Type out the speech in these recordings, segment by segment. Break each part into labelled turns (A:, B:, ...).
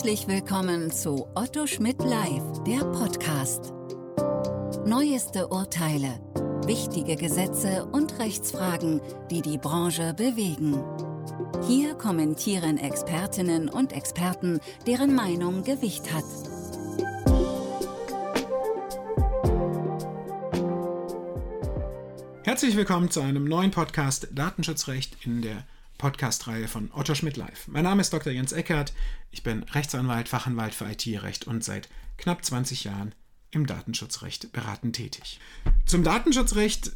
A: Herzlich willkommen zu Otto Schmidt Live, der Podcast. Neueste Urteile, wichtige Gesetze und Rechtsfragen, die die Branche bewegen. Hier kommentieren Expertinnen und Experten, deren Meinung Gewicht hat.
B: Herzlich willkommen zu einem neuen Podcast Datenschutzrecht in der Podcast-Reihe von Otto Schmidt Live. Mein Name ist Dr. Jens Eckert. Ich bin Rechtsanwalt, Fachanwalt für IT-Recht und seit knapp 20 Jahren im Datenschutzrecht beratend tätig. Zum Datenschutzrecht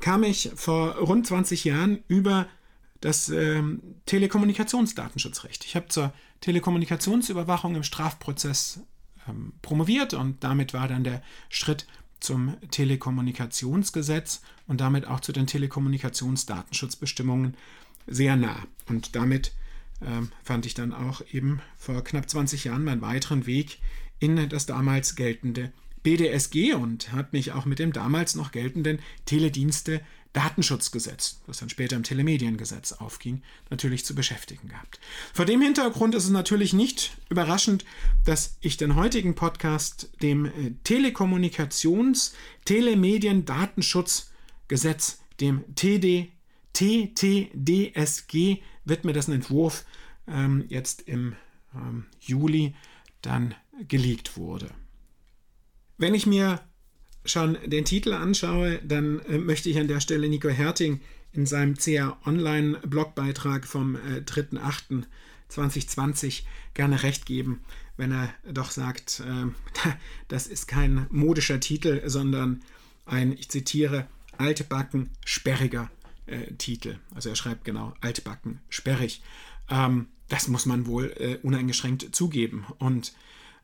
B: kam ich vor rund 20 Jahren über das äh, Telekommunikationsdatenschutzrecht. Ich habe zur Telekommunikationsüberwachung im Strafprozess ähm, promoviert und damit war dann der Schritt zum Telekommunikationsgesetz und damit auch zu den Telekommunikationsdatenschutzbestimmungen sehr nah. Und damit ähm, fand ich dann auch eben vor knapp 20 Jahren meinen weiteren Weg in das damals geltende BDSG und hat mich auch mit dem damals noch geltenden Teledienste Datenschutzgesetz, das dann später im Telemediengesetz aufging, natürlich zu beschäftigen gehabt. Vor dem Hintergrund ist es natürlich nicht überraschend, dass ich den heutigen Podcast dem äh, Telekommunikations-, Telemedien-, Datenschutzgesetz, dem TD, TTDSG, wird mir das Entwurf ähm, jetzt im ähm, Juli dann geleakt wurde. Wenn ich mir schon den Titel anschaue, dann äh, möchte ich an der Stelle Nico Herting in seinem CA Online Blogbeitrag vom äh, 3.8.2020 gerne recht geben, wenn er doch sagt, äh, das ist kein modischer Titel, sondern ein, ich zitiere, altbacken, sperriger äh, Titel. Also er schreibt genau altbacken, sperrig. Ähm, das muss man wohl äh, uneingeschränkt zugeben. Und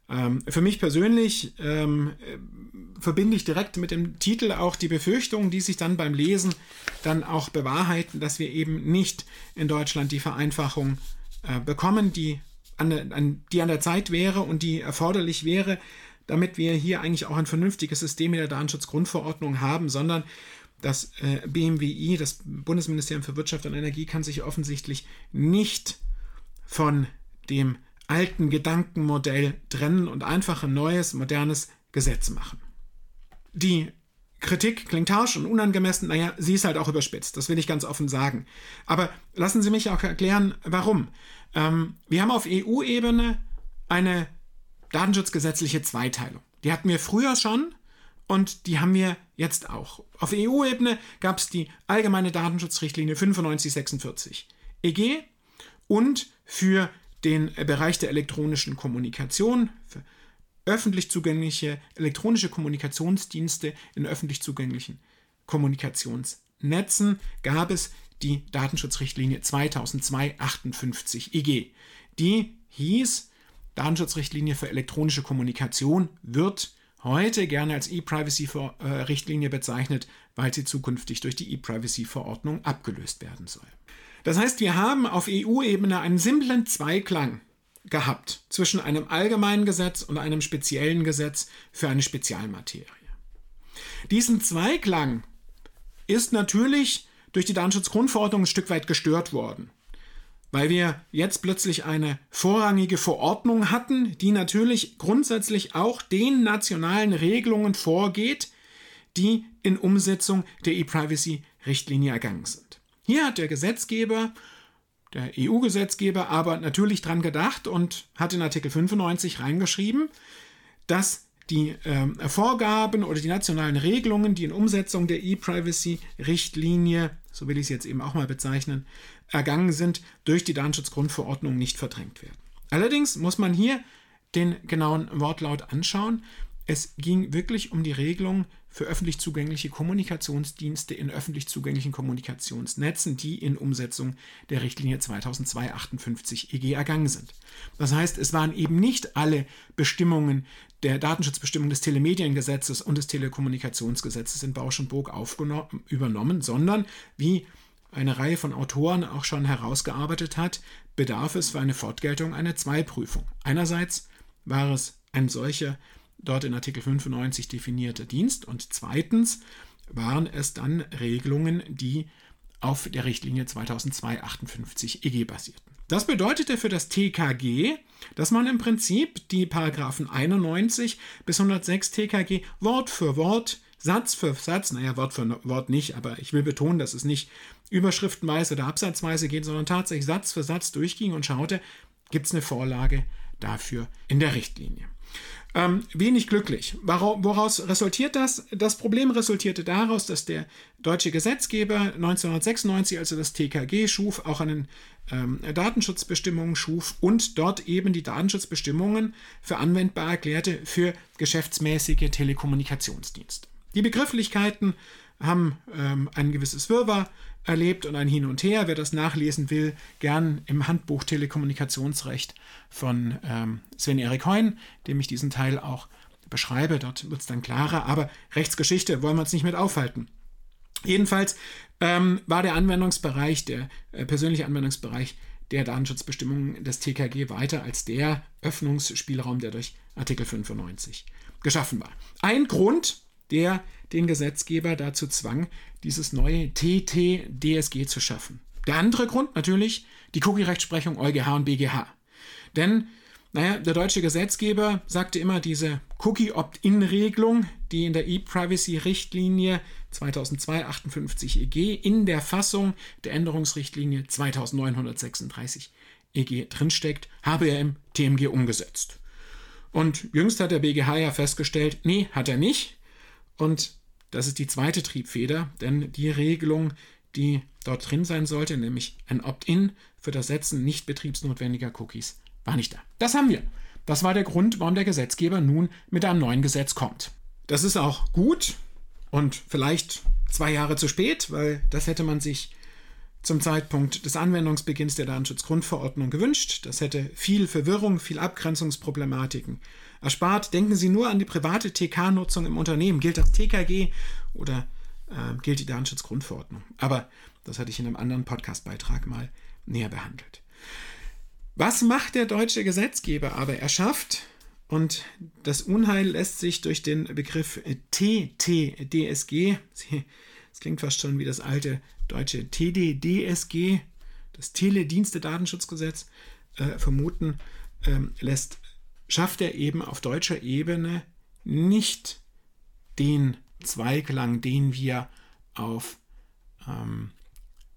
B: ähm, für mich persönlich ähm, äh, verbinde ich direkt mit dem Titel auch die Befürchtung, die sich dann beim Lesen dann auch bewahrheiten, dass wir eben nicht in Deutschland die Vereinfachung äh, bekommen, die an, an, die an der Zeit wäre und die erforderlich wäre, damit wir hier eigentlich auch ein vernünftiges System in der Datenschutzgrundverordnung haben, sondern das äh, BMWI, das Bundesministerium für Wirtschaft und Energie, kann sich offensichtlich nicht von dem alten Gedankenmodell trennen und einfach ein neues, modernes Gesetz machen. Die Kritik klingt harsch und unangemessen, naja, sie ist halt auch überspitzt, das will ich ganz offen sagen. Aber lassen Sie mich auch erklären, warum. Ähm, wir haben auf EU-Ebene eine datenschutzgesetzliche Zweiteilung. Die hatten wir früher schon und die haben wir jetzt auch. Auf EU-Ebene gab es die allgemeine Datenschutzrichtlinie 9546 EG und für den Bereich der elektronischen Kommunikation, für öffentlich zugängliche elektronische Kommunikationsdienste in öffentlich zugänglichen Kommunikationsnetzen gab es die Datenschutzrichtlinie 2002-58 EG. Die hieß Datenschutzrichtlinie für elektronische Kommunikation wird heute gerne als E-Privacy-Richtlinie bezeichnet, weil sie zukünftig durch die E-Privacy-Verordnung abgelöst werden soll. Das heißt, wir haben auf EU-Ebene einen simplen Zweiklang gehabt zwischen einem allgemeinen Gesetz und einem speziellen Gesetz für eine Spezialmaterie. Diesen Zweiklang ist natürlich durch die Datenschutzgrundverordnung ein Stück weit gestört worden, weil wir jetzt plötzlich eine vorrangige Verordnung hatten, die natürlich grundsätzlich auch den nationalen Regelungen vorgeht, die in Umsetzung der E-Privacy-Richtlinie ergangen sind. Hier hat der Gesetzgeber, der EU-Gesetzgeber, aber natürlich dran gedacht und hat in Artikel 95 reingeschrieben, dass die äh, Vorgaben oder die nationalen Regelungen, die in Umsetzung der E-Privacy-Richtlinie, so will ich es jetzt eben auch mal bezeichnen, ergangen sind, durch die Datenschutzgrundverordnung nicht verdrängt werden. Allerdings muss man hier den genauen Wortlaut anschauen. Es ging wirklich um die Regelung für öffentlich zugängliche Kommunikationsdienste in öffentlich zugänglichen Kommunikationsnetzen, die in Umsetzung der Richtlinie 2002-58 EG ergangen sind. Das heißt, es waren eben nicht alle Bestimmungen der Datenschutzbestimmung des Telemediengesetzes und des Telekommunikationsgesetzes in Bausch und Burg übernommen, sondern wie eine Reihe von Autoren auch schon herausgearbeitet hat, bedarf es für eine Fortgeltung einer Zweiprüfung. Einerseits war es ein solcher dort in Artikel 95 definierte Dienst und zweitens waren es dann Regelungen, die auf der Richtlinie 2002-58 EG basierten. Das bedeutete für das TKG, dass man im Prinzip die Paragraphen 91 bis 106 TKG Wort für Wort, Satz für Satz, naja, Wort für Wort nicht, aber ich will betonen, dass es nicht überschriftenweise oder absatzweise geht, sondern tatsächlich Satz für Satz durchging und schaute, gibt es eine Vorlage dafür in der Richtlinie. Ähm, wenig glücklich. Woraus resultiert das? Das Problem resultierte daraus, dass der deutsche Gesetzgeber 1996, also das TKG, schuf, auch einen ähm, Datenschutzbestimmungen schuf und dort eben die Datenschutzbestimmungen für anwendbar erklärte für geschäftsmäßige Telekommunikationsdienste. Die Begrifflichkeiten haben ähm, ein gewisses Wirrwarr erlebt und ein Hin und Her. Wer das nachlesen will, gern im Handbuch Telekommunikationsrecht von ähm, Sven-Erik Heun, dem ich diesen Teil auch beschreibe. Dort wird es dann klarer, aber Rechtsgeschichte wollen wir uns nicht mit aufhalten. Jedenfalls ähm, war der Anwendungsbereich, der äh, persönliche Anwendungsbereich der Datenschutzbestimmungen des TKG weiter als der Öffnungsspielraum, der durch Artikel 95 geschaffen war. Ein Grund, der den Gesetzgeber dazu zwang, dieses neue TT-DSG zu schaffen. Der andere Grund natürlich die Cookie-Rechtsprechung EuGH und BGH. Denn, naja, der deutsche Gesetzgeber sagte immer, diese Cookie-Opt-in-Regelung, die in der E-Privacy-Richtlinie 2002-58 EG in der Fassung der Änderungsrichtlinie 2936 EG drinsteckt, habe er im TMG umgesetzt. Und jüngst hat der BGH ja festgestellt, nee, hat er nicht. Und das ist die zweite Triebfeder, denn die Regelung, die dort drin sein sollte, nämlich ein Opt-in für das Setzen nicht betriebsnotwendiger Cookies, war nicht da. Das haben wir. Das war der Grund, warum der Gesetzgeber nun mit einem neuen Gesetz kommt. Das ist auch gut und vielleicht zwei Jahre zu spät, weil das hätte man sich zum Zeitpunkt des Anwendungsbeginns der Datenschutzgrundverordnung gewünscht. Das hätte viel Verwirrung, viel Abgrenzungsproblematiken erspart. Denken Sie nur an die private TK-Nutzung im Unternehmen. Gilt das TKG oder äh, gilt die Datenschutzgrundverordnung? Aber das hatte ich in einem anderen Podcastbeitrag mal näher behandelt. Was macht der deutsche Gesetzgeber aber? Er schafft, und das Unheil lässt sich durch den Begriff TTDSG, das klingt fast schon wie das alte deutsche TDDSG, das Teledienste-Datenschutzgesetz, äh, vermuten, ähm, lässt schafft er eben auf deutscher Ebene nicht den Zweiklang, den wir auf ähm,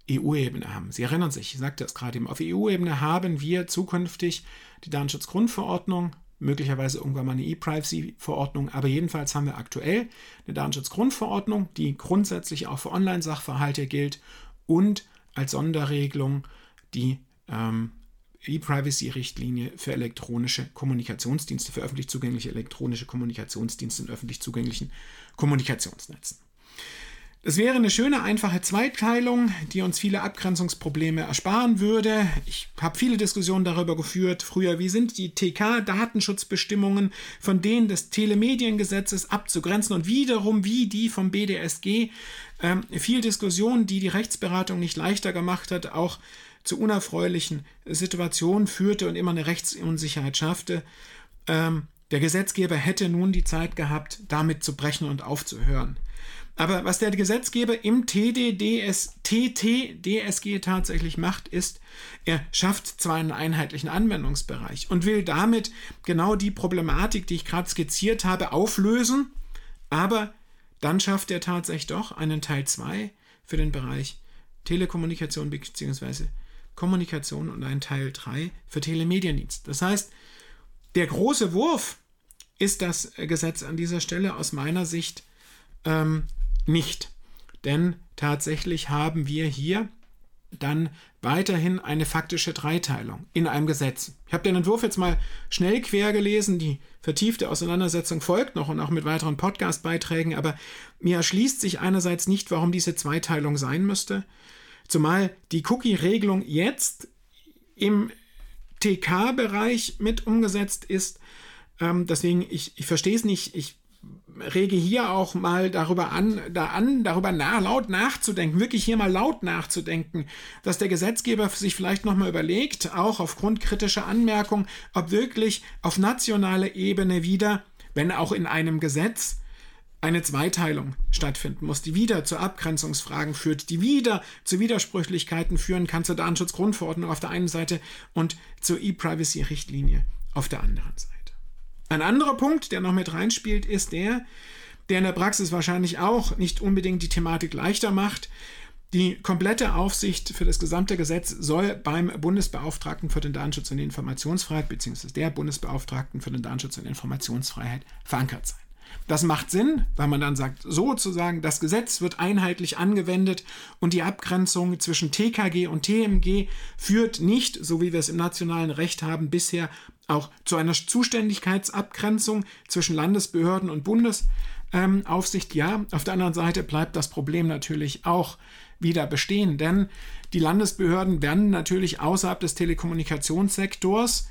B: EU-Ebene haben. Sie erinnern sich, ich sagte es gerade eben, auf EU-Ebene haben wir zukünftig die Datenschutzgrundverordnung, möglicherweise irgendwann mal eine E-Privacy-Verordnung, aber jedenfalls haben wir aktuell eine Datenschutzgrundverordnung, die grundsätzlich auch für Online-Sachverhalte gilt und als Sonderregelung die ähm, E-Privacy-Richtlinie für elektronische Kommunikationsdienste, für öffentlich zugängliche elektronische Kommunikationsdienste in öffentlich zugänglichen Kommunikationsnetzen. Das wäre eine schöne, einfache Zweiteilung, die uns viele Abgrenzungsprobleme ersparen würde. Ich habe viele Diskussionen darüber geführt, früher, wie sind die TK-Datenschutzbestimmungen von denen des Telemediengesetzes abzugrenzen und wiederum, wie die vom BDSG. Ähm, viel Diskussion, die die Rechtsberatung nicht leichter gemacht hat, auch zu unerfreulichen Situationen führte und immer eine Rechtsunsicherheit schaffte. Ähm, der Gesetzgeber hätte nun die Zeit gehabt, damit zu brechen und aufzuhören. Aber was der Gesetzgeber im TDDS, TTDSG tatsächlich macht, ist, er schafft zwar einen einheitlichen Anwendungsbereich und will damit genau die Problematik, die ich gerade skizziert habe, auflösen, aber dann schafft er tatsächlich doch einen Teil 2 für den Bereich Telekommunikation bzw. Kommunikation und ein Teil 3 für Telemediendienst. Das heißt, der große Wurf ist das Gesetz an dieser Stelle aus meiner Sicht ähm, nicht. Denn tatsächlich haben wir hier dann weiterhin eine faktische Dreiteilung in einem Gesetz. Ich habe den Entwurf jetzt mal schnell quer gelesen, die vertiefte Auseinandersetzung folgt noch und auch mit weiteren Podcast-Beiträgen, aber mir erschließt sich einerseits nicht, warum diese Zweiteilung sein müsste. Zumal die Cookie-Regelung jetzt im TK-Bereich mit umgesetzt ist. Ähm, deswegen, ich, ich verstehe es nicht. Ich rege hier auch mal darüber an, da an, darüber nach, laut nachzudenken, wirklich hier mal laut nachzudenken, dass der Gesetzgeber sich vielleicht nochmal überlegt, auch aufgrund kritischer Anmerkungen, ob wirklich auf nationaler Ebene wieder, wenn auch in einem Gesetz, eine Zweiteilung stattfinden muss, die wieder zu Abgrenzungsfragen führt, die wieder zu Widersprüchlichkeiten führen kann zur Datenschutzgrundverordnung auf der einen Seite und zur E-Privacy-Richtlinie auf der anderen Seite. Ein anderer Punkt, der noch mit reinspielt, ist der, der in der Praxis wahrscheinlich auch nicht unbedingt die Thematik leichter macht. Die komplette Aufsicht für das gesamte Gesetz soll beim Bundesbeauftragten für den Datenschutz und die Informationsfreiheit bzw. der Bundesbeauftragten für den Datenschutz und Informationsfreiheit verankert sein. Das macht Sinn, weil man dann sagt, sozusagen, das Gesetz wird einheitlich angewendet und die Abgrenzung zwischen TKG und TMG führt nicht, so wie wir es im nationalen Recht haben, bisher auch zu einer Zuständigkeitsabgrenzung zwischen Landesbehörden und Bundesaufsicht. ja, auf der anderen Seite bleibt das Problem natürlich auch wieder bestehen, denn die Landesbehörden werden natürlich außerhalb des Telekommunikationssektors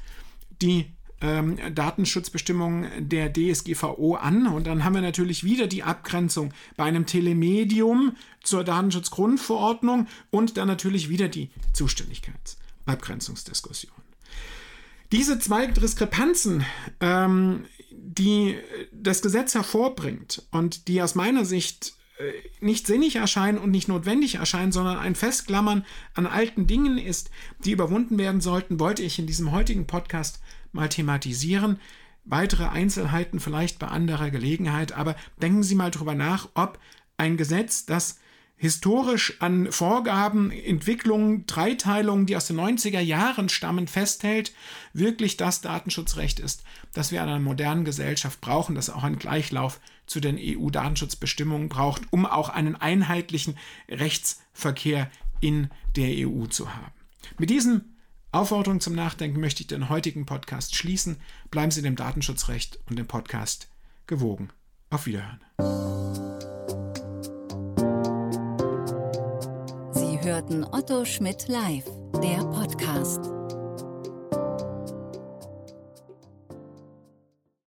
B: die ähm, Datenschutzbestimmungen der DSGVO an. Und dann haben wir natürlich wieder die Abgrenzung bei einem Telemedium zur Datenschutzgrundverordnung und dann natürlich wieder die Zuständigkeitsabgrenzungsdiskussion. Diese zwei Diskrepanzen, ähm, die das Gesetz hervorbringt und die aus meiner Sicht äh, nicht sinnig erscheinen und nicht notwendig erscheinen, sondern ein Festklammern an alten Dingen ist, die überwunden werden sollten, wollte ich in diesem heutigen Podcast mal thematisieren. Weitere Einzelheiten vielleicht bei anderer Gelegenheit, aber denken Sie mal drüber nach, ob ein Gesetz, das historisch an Vorgaben, Entwicklungen, Dreiteilungen, die aus den 90er Jahren stammen, festhält, wirklich das Datenschutzrecht ist, das wir in einer modernen Gesellschaft brauchen, das auch einen Gleichlauf zu den EU-Datenschutzbestimmungen braucht, um auch einen einheitlichen Rechtsverkehr in der EU zu haben. Mit diesem Aufforderung zum Nachdenken möchte ich den heutigen Podcast schließen. Bleiben Sie dem Datenschutzrecht und dem Podcast gewogen. Auf Wiederhören.
A: hörten Otto Schmidt live, der Podcast.